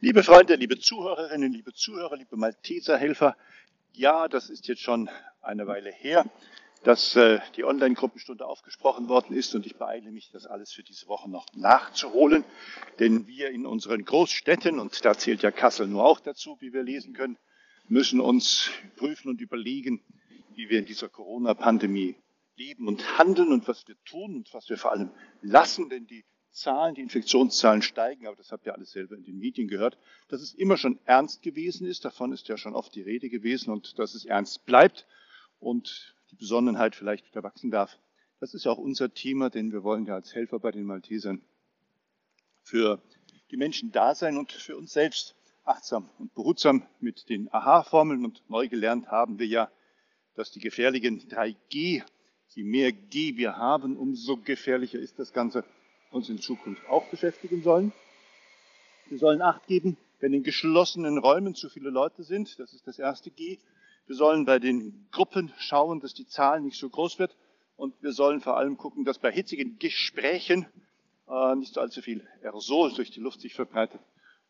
Liebe Freunde, liebe Zuhörerinnen, liebe Zuhörer, liebe Malteserhelfer, ja, das ist jetzt schon eine Weile her, dass äh, die Online-Gruppenstunde aufgesprochen worden ist und ich beeile mich, das alles für diese Woche noch nachzuholen, denn wir in unseren Großstädten, und da zählt ja Kassel nur auch dazu, wie wir lesen können, müssen uns prüfen und überlegen, wie wir in dieser Corona-Pandemie leben und handeln und was wir tun und was wir vor allem lassen, denn die Zahlen, die Infektionszahlen steigen, aber das habt ihr alles selber in den Medien gehört, dass es immer schon ernst gewesen ist, davon ist ja schon oft die Rede gewesen und dass es ernst bleibt und die Besonnenheit vielleicht wieder wachsen darf. Das ist ja auch unser Thema, denn wir wollen ja als Helfer bei den Maltesern für die Menschen da sein und für uns selbst achtsam und behutsam mit den Aha-Formeln und neu gelernt haben wir ja, dass die gefährlichen 3G, je mehr G wir haben, umso gefährlicher ist das Ganze uns in Zukunft auch beschäftigen sollen. Wir sollen Acht geben, wenn in geschlossenen Räumen zu viele Leute sind. Das ist das erste G. Wir sollen bei den Gruppen schauen, dass die Zahl nicht so groß wird. Und wir sollen vor allem gucken, dass bei hitzigen Gesprächen äh, nicht so allzu viel Aerosol durch die Luft sich verbreitet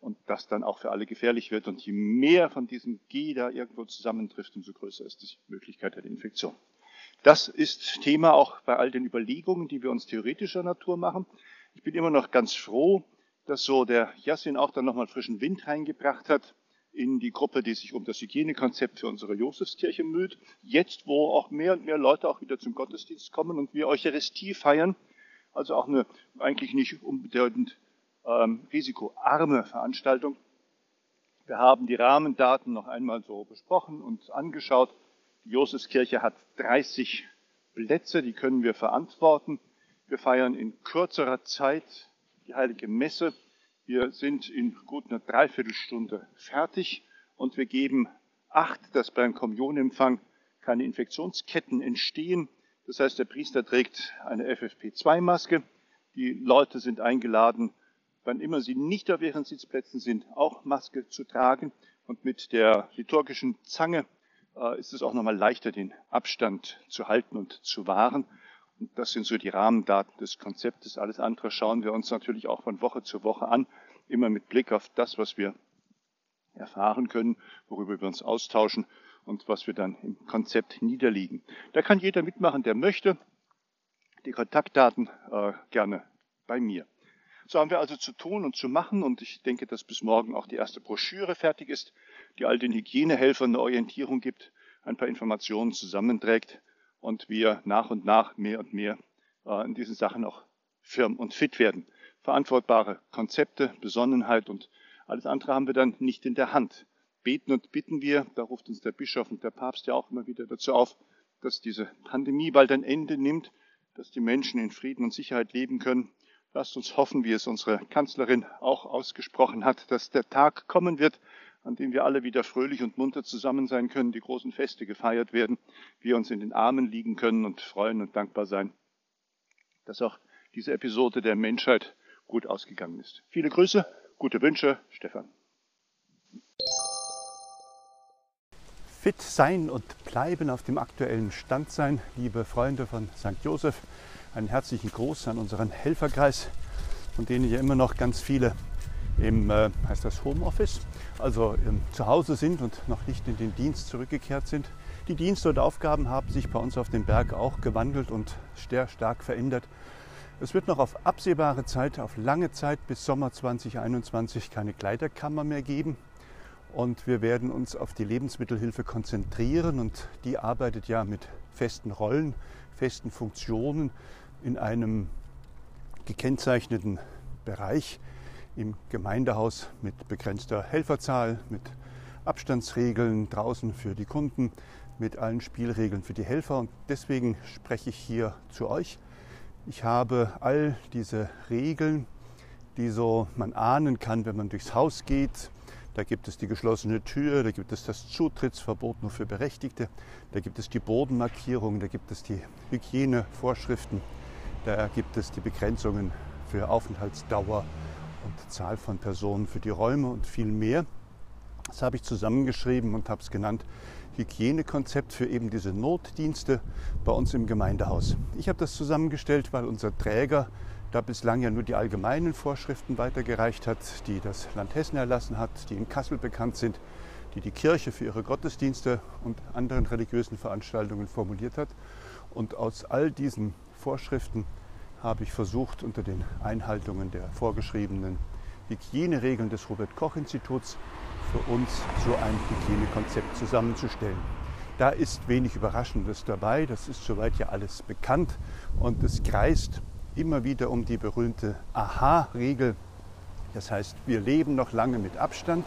und das dann auch für alle gefährlich wird. Und je mehr von diesem G da irgendwo zusammentrifft, umso größer ist die Möglichkeit der Infektion. Das ist Thema auch bei all den Überlegungen, die wir uns theoretischer Natur machen. Ich bin immer noch ganz froh, dass so der Jassin auch dann nochmal frischen Wind reingebracht hat in die Gruppe, die sich um das Hygienekonzept für unsere Josefskirche müht. Jetzt, wo auch mehr und mehr Leute auch wieder zum Gottesdienst kommen und wir Eucharistie feiern, also auch eine eigentlich nicht unbedeutend ähm, risikoarme Veranstaltung. Wir haben die Rahmendaten noch einmal so besprochen und angeschaut. Die Josefskirche hat 30 Plätze, die können wir verantworten. Wir feiern in kürzerer Zeit die heilige Messe. Wir sind in gut einer Dreiviertelstunde fertig und wir geben Acht, dass beim Kommunionempfang keine Infektionsketten entstehen. Das heißt, der Priester trägt eine FFP2-Maske. Die Leute sind eingeladen, wann immer sie nicht auf ihren Sitzplätzen sind, auch Maske zu tragen. Und mit der liturgischen Zange äh, ist es auch nochmal leichter, den Abstand zu halten und zu wahren. Und das sind so die Rahmendaten des Konzeptes. Alles andere schauen wir uns natürlich auch von Woche zu Woche an, immer mit Blick auf das, was wir erfahren können, worüber wir uns austauschen und was wir dann im Konzept niederlegen. Da kann jeder mitmachen, der möchte. Die Kontaktdaten äh, gerne bei mir. So haben wir also zu tun und zu machen und ich denke, dass bis morgen auch die erste Broschüre fertig ist, die all den Hygienehelfern eine Orientierung gibt, ein paar Informationen zusammenträgt und wir nach und nach mehr und mehr äh, in diesen Sachen auch firm und fit werden. Verantwortbare Konzepte, Besonnenheit und alles andere haben wir dann nicht in der Hand. Beten und bitten wir, da ruft uns der Bischof und der Papst ja auch immer wieder dazu auf, dass diese Pandemie bald ein Ende nimmt, dass die Menschen in Frieden und Sicherheit leben können. Lasst uns hoffen, wie es unsere Kanzlerin auch ausgesprochen hat, dass der Tag kommen wird, an dem wir alle wieder fröhlich und munter zusammen sein können, die großen Feste gefeiert werden, wir uns in den Armen liegen können und freuen und dankbar sein, dass auch diese Episode der Menschheit gut ausgegangen ist. Viele Grüße, gute Wünsche, Stefan. Fit sein und bleiben auf dem aktuellen Stand sein, liebe Freunde von St. Joseph. Einen herzlichen Gruß an unseren Helferkreis, von denen ja immer noch ganz viele im, äh, heißt das Homeoffice, also ähm, zu Hause sind und noch nicht in den Dienst zurückgekehrt sind. Die Dienste und Aufgaben haben sich bei uns auf dem Berg auch gewandelt und sehr stark verändert. Es wird noch auf absehbare Zeit, auf lange Zeit bis Sommer 2021 keine Kleiderkammer mehr geben. Und wir werden uns auf die Lebensmittelhilfe konzentrieren und die arbeitet ja mit festen Rollen, festen Funktionen in einem gekennzeichneten Bereich im Gemeindehaus mit begrenzter Helferzahl, mit Abstandsregeln draußen für die Kunden, mit allen Spielregeln für die Helfer. Und deswegen spreche ich hier zu euch. Ich habe all diese Regeln, die so man ahnen kann, wenn man durchs Haus geht. Da gibt es die geschlossene Tür, da gibt es das Zutrittsverbot nur für Berechtigte, da gibt es die Bodenmarkierung, da gibt es die Hygienevorschriften, da gibt es die Begrenzungen für Aufenthaltsdauer und Zahl von Personen für die Räume und viel mehr. Das habe ich zusammengeschrieben und habe es genannt Hygienekonzept für eben diese Notdienste bei uns im Gemeindehaus. Ich habe das zusammengestellt, weil unser Träger da bislang ja nur die allgemeinen Vorschriften weitergereicht hat, die das Land Hessen erlassen hat, die in Kassel bekannt sind, die die Kirche für ihre Gottesdienste und anderen religiösen Veranstaltungen formuliert hat. Und aus all diesen Vorschriften habe ich versucht, unter den Einhaltungen der vorgeschriebenen Hygieneregeln des Robert Koch Instituts für uns so ein Hygienekonzept zusammenzustellen. Da ist wenig Überraschendes dabei, das ist soweit ja alles bekannt und es kreist immer wieder um die berühmte Aha-Regel. Das heißt, wir leben noch lange mit Abstand.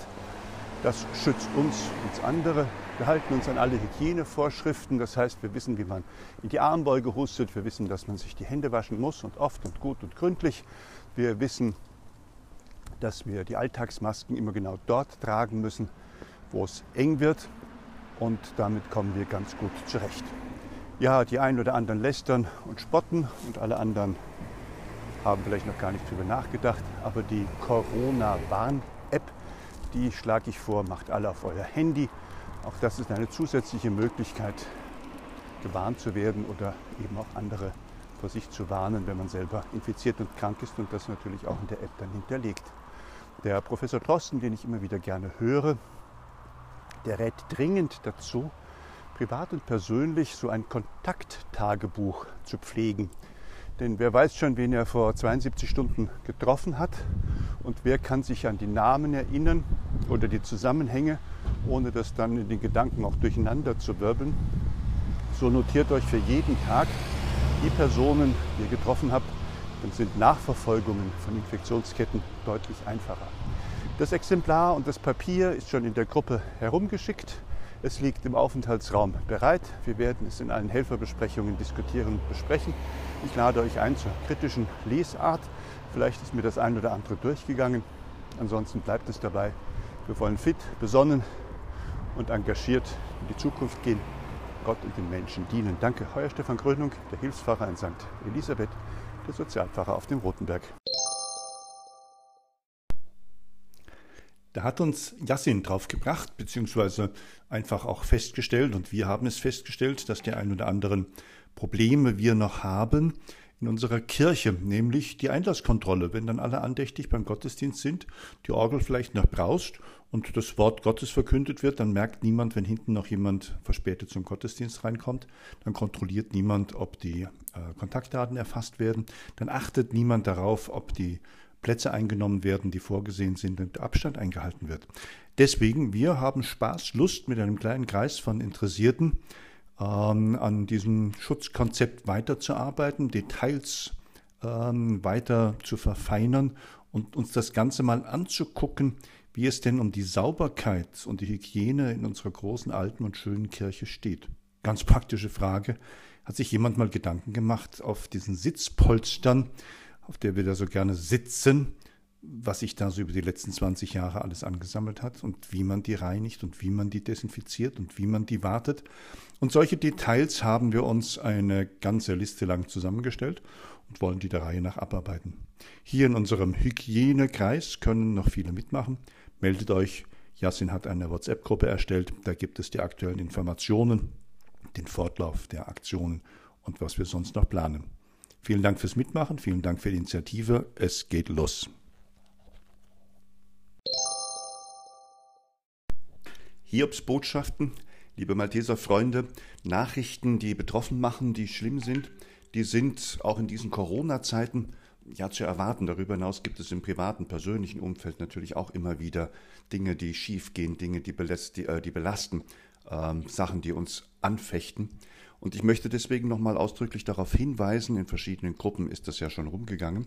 Das schützt uns, uns andere. Wir halten uns an alle Hygienevorschriften. Das heißt, wir wissen, wie man in die Armbeuge hustet. Wir wissen, dass man sich die Hände waschen muss und oft und gut und gründlich. Wir wissen, dass wir die Alltagsmasken immer genau dort tragen müssen, wo es eng wird. Und damit kommen wir ganz gut zurecht. Ja, die einen oder anderen lästern und spotten und alle anderen haben vielleicht noch gar nicht drüber nachgedacht. Aber die Corona-Warn-App, die schlage ich vor, macht alle auf euer Handy. Auch das ist eine zusätzliche Möglichkeit, gewarnt zu werden oder eben auch andere vor sich zu warnen, wenn man selber infiziert und krank ist und das natürlich auch in der App dann hinterlegt. Der Professor Drosten, den ich immer wieder gerne höre, der rät dringend dazu, privat und persönlich so ein Kontakttagebuch zu pflegen. Denn wer weiß schon, wen er vor 72 Stunden getroffen hat und wer kann sich an die Namen erinnern oder die Zusammenhänge, ohne das dann in den Gedanken auch durcheinander zu wirbeln. So notiert euch für jeden Tag die Personen, die ihr getroffen habt, dann sind Nachverfolgungen von Infektionsketten deutlich einfacher. Das Exemplar und das Papier ist schon in der Gruppe herumgeschickt. Es liegt im Aufenthaltsraum bereit. Wir werden es in allen Helferbesprechungen diskutieren und besprechen. Ich lade euch ein zur kritischen Lesart. Vielleicht ist mir das ein oder andere durchgegangen. Ansonsten bleibt es dabei. Wir wollen fit, besonnen und engagiert in die Zukunft gehen, Gott und den Menschen dienen. Danke, euer Stefan Krönung, der Hilfspfarrer in St. Elisabeth, der Sozialpfarrer auf dem Rotenberg. Da hat uns Yassin drauf gebracht, beziehungsweise einfach auch festgestellt, und wir haben es festgestellt, dass die ein oder anderen Probleme wir noch haben in unserer Kirche, nämlich die Einlasskontrolle. Wenn dann alle andächtig beim Gottesdienst sind, die Orgel vielleicht noch braust und das Wort Gottes verkündet wird, dann merkt niemand, wenn hinten noch jemand verspätet zum Gottesdienst reinkommt. Dann kontrolliert niemand, ob die äh, Kontaktdaten erfasst werden. Dann achtet niemand darauf, ob die Plätze eingenommen werden, die vorgesehen sind und Abstand eingehalten wird. Deswegen, wir haben Spaß, Lust mit einem kleinen Kreis von Interessierten ähm, an diesem Schutzkonzept weiterzuarbeiten, Details ähm, weiter zu verfeinern und uns das Ganze mal anzugucken, wie es denn um die Sauberkeit und die Hygiene in unserer großen, alten und schönen Kirche steht. Ganz praktische Frage. Hat sich jemand mal Gedanken gemacht auf diesen Sitzpolstern, auf der wir da so gerne sitzen, was sich da so über die letzten 20 Jahre alles angesammelt hat und wie man die reinigt und wie man die desinfiziert und wie man die wartet. Und solche Details haben wir uns eine ganze Liste lang zusammengestellt und wollen die der Reihe nach abarbeiten. Hier in unserem Hygienekreis können noch viele mitmachen. Meldet euch. Jasin hat eine WhatsApp-Gruppe erstellt. Da gibt es die aktuellen Informationen, den Fortlauf der Aktionen und was wir sonst noch planen. Vielen Dank fürs Mitmachen, vielen Dank für die Initiative. Es geht los. Hiobs Botschaften, liebe Malteser Freunde, Nachrichten, die betroffen machen, die schlimm sind, die sind auch in diesen Corona-Zeiten ja zu erwarten. Darüber hinaus gibt es im privaten, persönlichen Umfeld natürlich auch immer wieder Dinge, die schiefgehen, Dinge, die, die, äh, die belasten, ähm, Sachen, die uns anfechten. Und ich möchte deswegen nochmal ausdrücklich darauf hinweisen, in verschiedenen Gruppen ist das ja schon rumgegangen,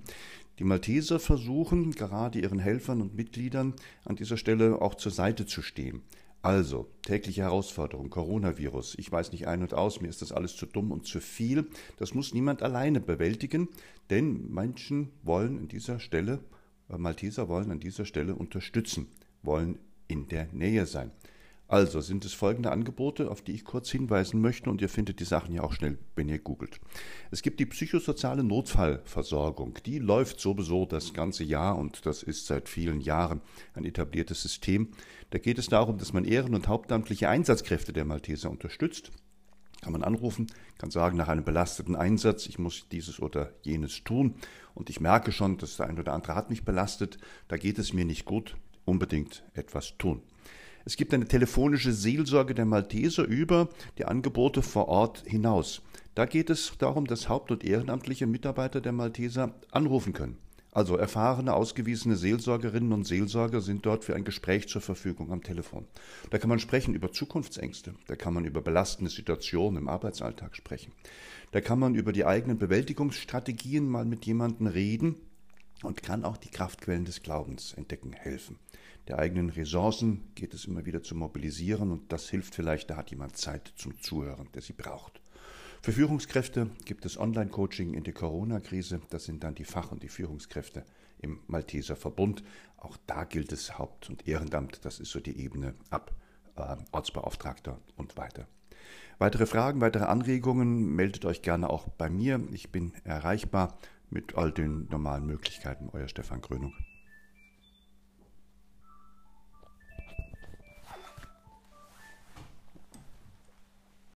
die Malteser versuchen gerade ihren Helfern und Mitgliedern an dieser Stelle auch zur Seite zu stehen. Also, tägliche Herausforderung, Coronavirus, ich weiß nicht ein und aus, mir ist das alles zu dumm und zu viel. Das muss niemand alleine bewältigen, denn Menschen wollen an dieser Stelle, äh, Malteser wollen an dieser Stelle unterstützen, wollen in der Nähe sein. Also sind es folgende Angebote, auf die ich kurz hinweisen möchte und ihr findet die Sachen ja auch schnell, wenn ihr googelt. Es gibt die psychosoziale Notfallversorgung. Die läuft sowieso das ganze Jahr und das ist seit vielen Jahren ein etabliertes System. Da geht es darum, dass man Ehren- und hauptamtliche Einsatzkräfte der Malteser unterstützt Kann man anrufen, kann sagen, nach einem belasteten Einsatz, ich muss dieses oder jenes tun und ich merke schon, dass der ein oder andere hat mich belastet, da geht es mir nicht gut, unbedingt etwas tun. Es gibt eine telefonische Seelsorge der Malteser über die Angebote vor Ort hinaus. Da geht es darum, dass haupt- und ehrenamtliche Mitarbeiter der Malteser anrufen können. Also erfahrene, ausgewiesene Seelsorgerinnen und Seelsorger sind dort für ein Gespräch zur Verfügung am Telefon. Da kann man sprechen über Zukunftsängste, da kann man über belastende Situationen im Arbeitsalltag sprechen. Da kann man über die eigenen Bewältigungsstrategien mal mit jemandem reden und kann auch die Kraftquellen des Glaubens entdecken helfen. Der eigenen Ressourcen geht es immer wieder zu mobilisieren und das hilft vielleicht, da hat jemand Zeit zum Zuhören, der sie braucht. Für Führungskräfte gibt es Online-Coaching in der Corona-Krise. Das sind dann die Fach- und die Führungskräfte im Malteser Verbund. Auch da gilt es Haupt- und Ehrenamt. Das ist so die Ebene ab äh, Ortsbeauftragter und weiter. Weitere Fragen, weitere Anregungen meldet euch gerne auch bei mir. Ich bin erreichbar mit all den normalen Möglichkeiten. Euer Stefan Grönung.